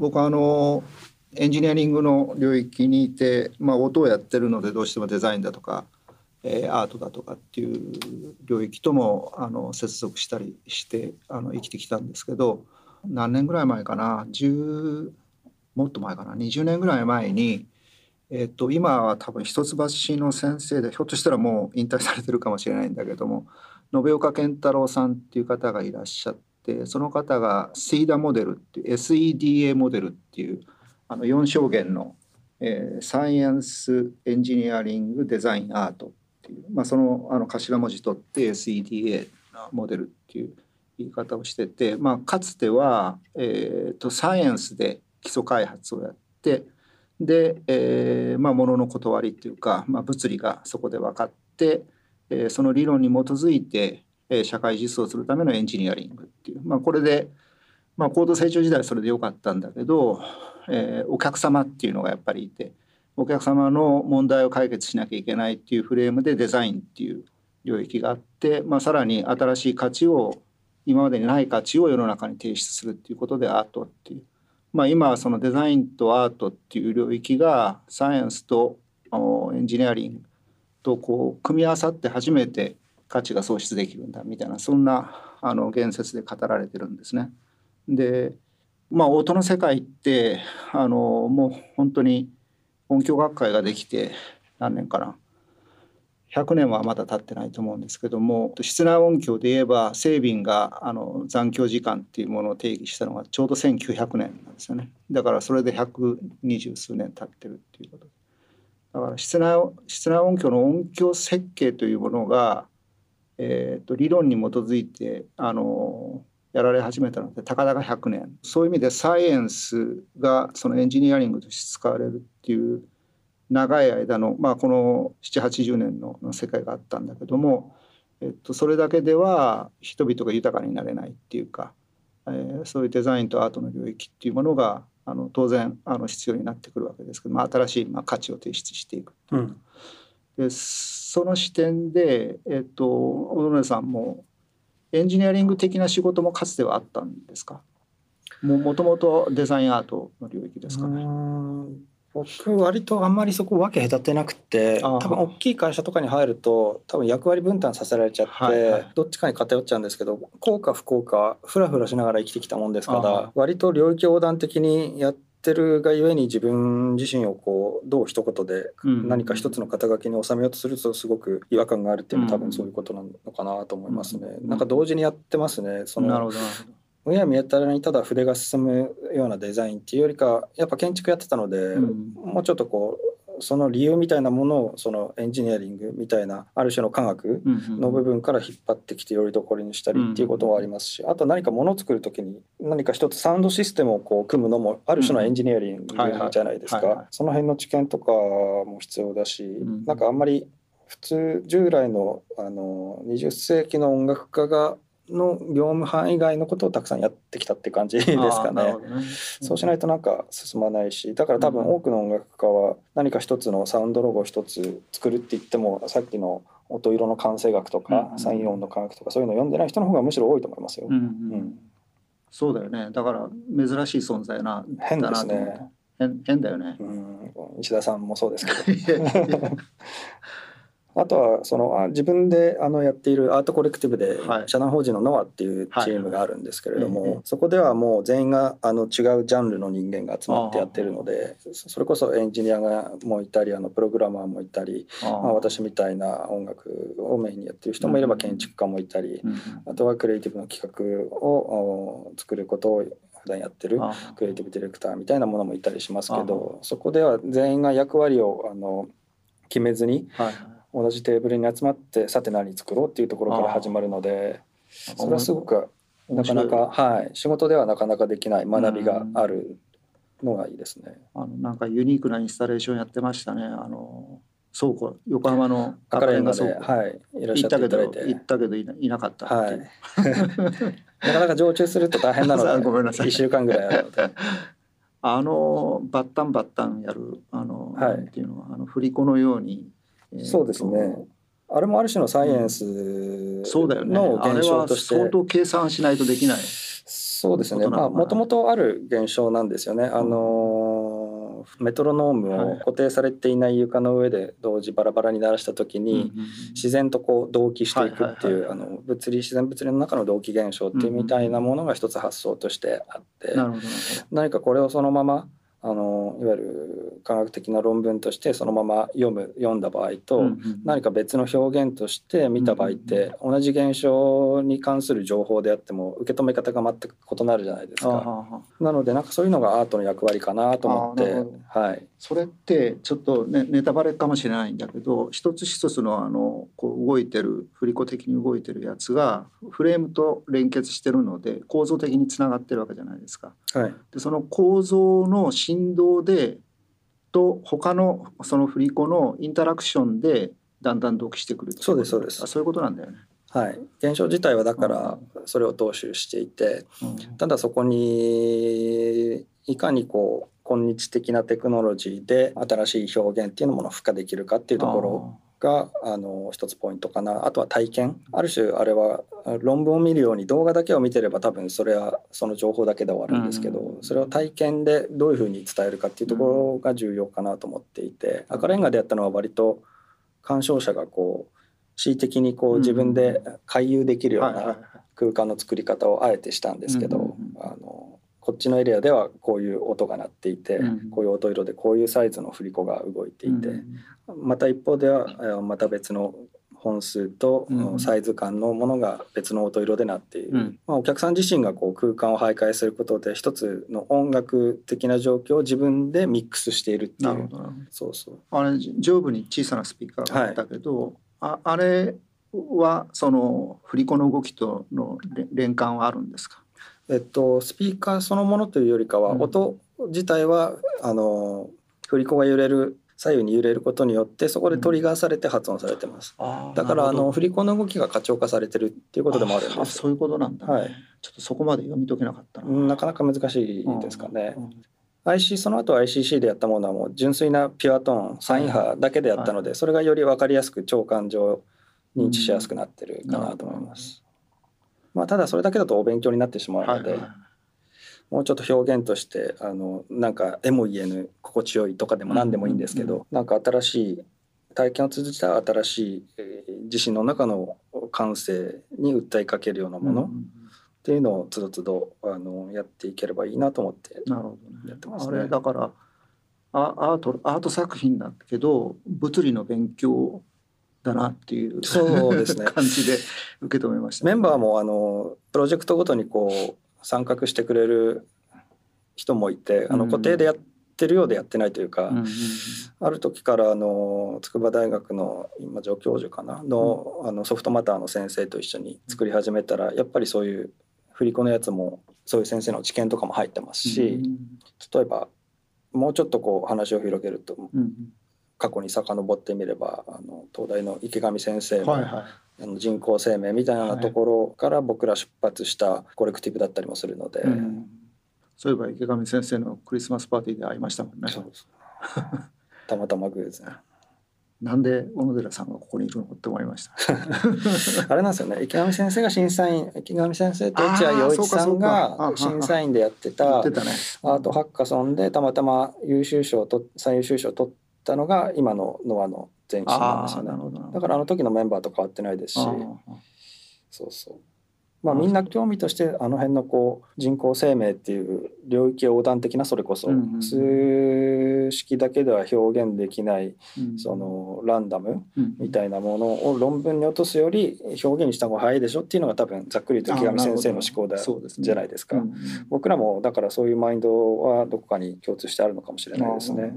僕はあのエンジニアリングの領域にいて、まあ、音をやってるのでどうしてもデザインだとか、えー、アートだとかっていう領域ともあの接続したりしてあの生きてきたんですけど何年ぐらい前かな？10もっと前かな？20年ぐらい前に、えー、と今は多分一橋の先生でひょっとしたらもう引退されてるかもしれないんだけども延岡健太郎さんっていう方がいらっしゃってその方が SEDA モデルっていう SEDA モデルっていうあの4証言の、えー、サイエンスエンジニアリングデザインアートっていう、まあ、そのあの頭文字取って SEDA モデルっていう言い方をしてて、まあ、かつては、えーと、サイエンスで基礎開発をやってで、えーまあ、ものの断りっていうか、まあ、物理がそこで分かって、えー、その理論に基づいて、え、社会実装するためのエンジニアリングっていう、まあ、これで、まあ、高度成長時代それでよかったんだけど、えー、お客様っていうのがやっぱりいてお客様の問題を解決しなきゃいけないっていうフレームでデザインっていう領域があって、まあ、さらに新しい価値を今までにない価値を世の中に提出するっていうことでアートっていう、まあ、今はそのデザインとアートっていう領域がサイエンスとエンジニアリングとこう組み合わさって初めて価値が創出できるんだみたいなそんなあの言説で語られてるんですね。でまあ音の世界ってあのもう本当に音響学会ができて何年かな。100年はまだ経ってないと思うんですけども室内音響で言えばセービンがあの残響時間っていうものを定義したのがちょうど1900年なんですよね。だからそれで120数年経ってるっていうこと。だから室内室内音響の音響設計というものが、えーと、理論に基づいてあのやられ始めたのでたかだか100年。そういう意味でサイエンスがそのエンジニアリングとして使われるっていう長い間の、まあ、この780年の世界があったんだけども、えっと、それだけでは人々が豊かになれないっていうか、えー、そういうデザインとアートの領域っていうものがあの当然あの必要になってくるわけですけど、まあ、新しい、まあ、価値を提出していくいう。ん、でその視点で、えっと、小野さんもエンジニアリング的な仕事もかつてはあったんですか？もともとデザインアートの領域ですかね。僕割とあんまりそこ分け隔てなくて多分大きい会社とかに入ると多分役割分担させられちゃって、はいはい、どっちかに偏っちゃうんですけど効果不効果ふらふらしながら生きてきたもんですから割と領域横断的にやってるがゆえに自分自身をこうどう一言で何か一つの肩書きに収めようとするとすごく違和感があるっていうのは多分そういうことなのかなと思いますね。なんか同時にやってますね。そのなるほど。むやみやたらにただ筆が進むようなデザインっていうよりかやっぱ建築やってたので、うん、もうちょっとこうその理由みたいなものをそのエンジニアリングみたいなある種の科学の部分から引っ張ってきてよりどころにしたりっていうことはありますしあと何かものを作る時に何か一つサウンドシステムをこう組むのもある種のエンジニアリングじゃないですか。その辺の知見とかも必要だし、うん、なんかあんまり普通従来のあの20世紀の音楽家がの業務範囲外のことをたくさんやってきたって感じですかね。ね。そうしないとなんか進まないしだから多分多くの音楽家は何か一つのサウンドロゴを一つ作るって言ってもさっきの音色の感性学とか、サイン音の科学とかそういうのを読んでない人の方がむしろ多いと思いますよ。うん、うん、そうだよね。だから珍しい存在な変ですね。変変だよね、うん、石田さんもそうですけどあとはその自分であのやっているアートコレクティブで社団法人のノアっていうチームがあるんですけれどもそこではもう全員があの違うジャンルの人間が集まってやってるのでそれこそエンジニアがもいたりあのプログラマーもいたりまあ私みたいな音楽をメインにやってる人もいれば建築家もいたりあとはクリエイティブの企画を作ることを普段やってるクリエイティブディレクターみたいなものもいたりしますけどそこでは全員が役割をあの決めずに、はい同じテーブルに集まってさて何作ろうっていうところから始まるのでそれはすごくなかなか、はい、仕事ではなかなかできない学びがあるのがいいですね。あのなんかユニークなインスタレーションやってましたね。あの倉庫横浜の赤レンガ倉庫、はい、いらっしゃっていただいて。行ったけどいなかったはい、なかなか常駐すると大変なので ごめんなさい。1週間ぐらいあるので。あのバッタンバッタンやるあの、はい、っていうのはあの振り子のようにそうですね。あれもある種のサイエンスの現象として、相当計算しないとできない。そうですね。まあもともとある現象なんですよね。あのメトロノームを固定されていない床の上で同時バラバラに鳴らした時に自然とこう同期していくっていうあの物理自然物理の中の同期現象っていうみたいなものが一つ発想としてあって。何かこれをそのままあのいわゆる科学的な論文としてそのまま読む読んだ場合と、何か別の表現として見た場合って、同じ現象に関する情報であっても受け止め方が全く異なるじゃないですか。なのでなんかそういうのがアートの役割かなと思って、はい、それってちょっと、ね、ネタバレかもしれないんだけど一つ一つのあのこう動いてる振り子的に動いてるやつがフレームと連結してるので構造的につながってるわけじゃないですか。はい、でその構造の振動でと他のその振り子のインタラクションでだんだん同期してくるそうですそうです。あそういうことなんだよね。はい、現象自体はだからそれを踏襲していて、うん、ただそこにいかにこう今日的なテクノロジーで新しい表現っていうものを付加できるかっていうところがあの一つポイントかな。あとは体験。ある種あれは論文を見るように動画だけを見てれば多分それはその情報だけで終わるんですけど、うん、それを体験でどういうふうに伝えるかっていうところが重要かなと思っていて、赤レンガでやったのは割と鑑賞者がこう恣意的にこう自分で回遊できるような空間の作り方をあえてしたんですけど、こっちのエリアではこういう音が鳴っていて、うん、こういう音色でこういうサイズの振り子が動いていて、うん、また一方ではまた別の本数とサイズ感のものが別の音色でなっている、うん、まあ、お客さん自身がこう空間を徘徊することで一つの音楽的な状況を自分でミックスしているっていう。そうそう。あれ上部に小さなスピーカーがあったけど、はい、ああれはその振り子の動きとの連関はあるんですか？えっと、スピーカーそのものというよりかは、音自体はあの振り子が揺れる左右に揺れることによってそこでトリガーされて発音されてます、うん、だからあの振り子の動きが過聴化されてるっていうことでもあるんですそういうことなんだ、ね、はい、ちょっとそこまで読み解けなかったな。なかなか難しいですかね、うん。うん IC その後 ICC でやったものはもう純粋なピュアトーンサイン波だけでやったので、それがより分かりやすく長官上認知しやすくなってるかなと思います。まあ、ただそれだけだとお勉強になってしまうので、はいはい、もうちょっと表現としてあのなんか絵も言えぬ心地よいとかでも何でもいいんですけど、うんうん、なんか新しい体験を通じた新しい、えー、自身の中の感性に訴えかけるようなもの、っていうのをつどつどあのやっていければいいなと思って。やってますね。あれだからアートアート作品だけど物理の勉強だなっていうそうですね。感じで受け止めました、ね、メンバーもあのプロジェクトごとにこう参画してくれる人もいてあの固定でやってるようでやってないというか、うんうんうん、ある時からあの筑波大学の今助教授かなの,、あのソフトマターの先生と一緒に作り始めたらやっぱりそういう振り子のやつもそういう先生の知見とかも入ってますし、うんうん、例えばもうちょっとこう話を広げると、うんうん、過去に遡ってみればあの東大の池上先生の,、はいはい、あの人工生命みたいなところから僕ら出発したコレクティブだったりもするので、うん、そういえば池上先生のクリスマスパーティーで会いましたもんね。たまたま偶然。なんで小野寺さんがここにいるのって思いました。あれなんですよね。池上先生が審査員、池上先生と落合陽一さんが審査員でやってたアートハッカソンでたまたま優秀賞と最優秀賞を取ったのが今のノアの前身なんですよね。だからあの時のメンバーと変わってないですし、そうそう。まあ、みんな興味としてあの辺のこう人工生命っていう領域横断的なそれこそ数式だけでは表現できないそのランダムみたいなものを論文に落とすより表現にした方が早いでしょっていうのが多分ざっくりと池上先生の思考だじゃないですか。僕らもだからそういうマインドはどこかに共通してあるのかもしれないですね。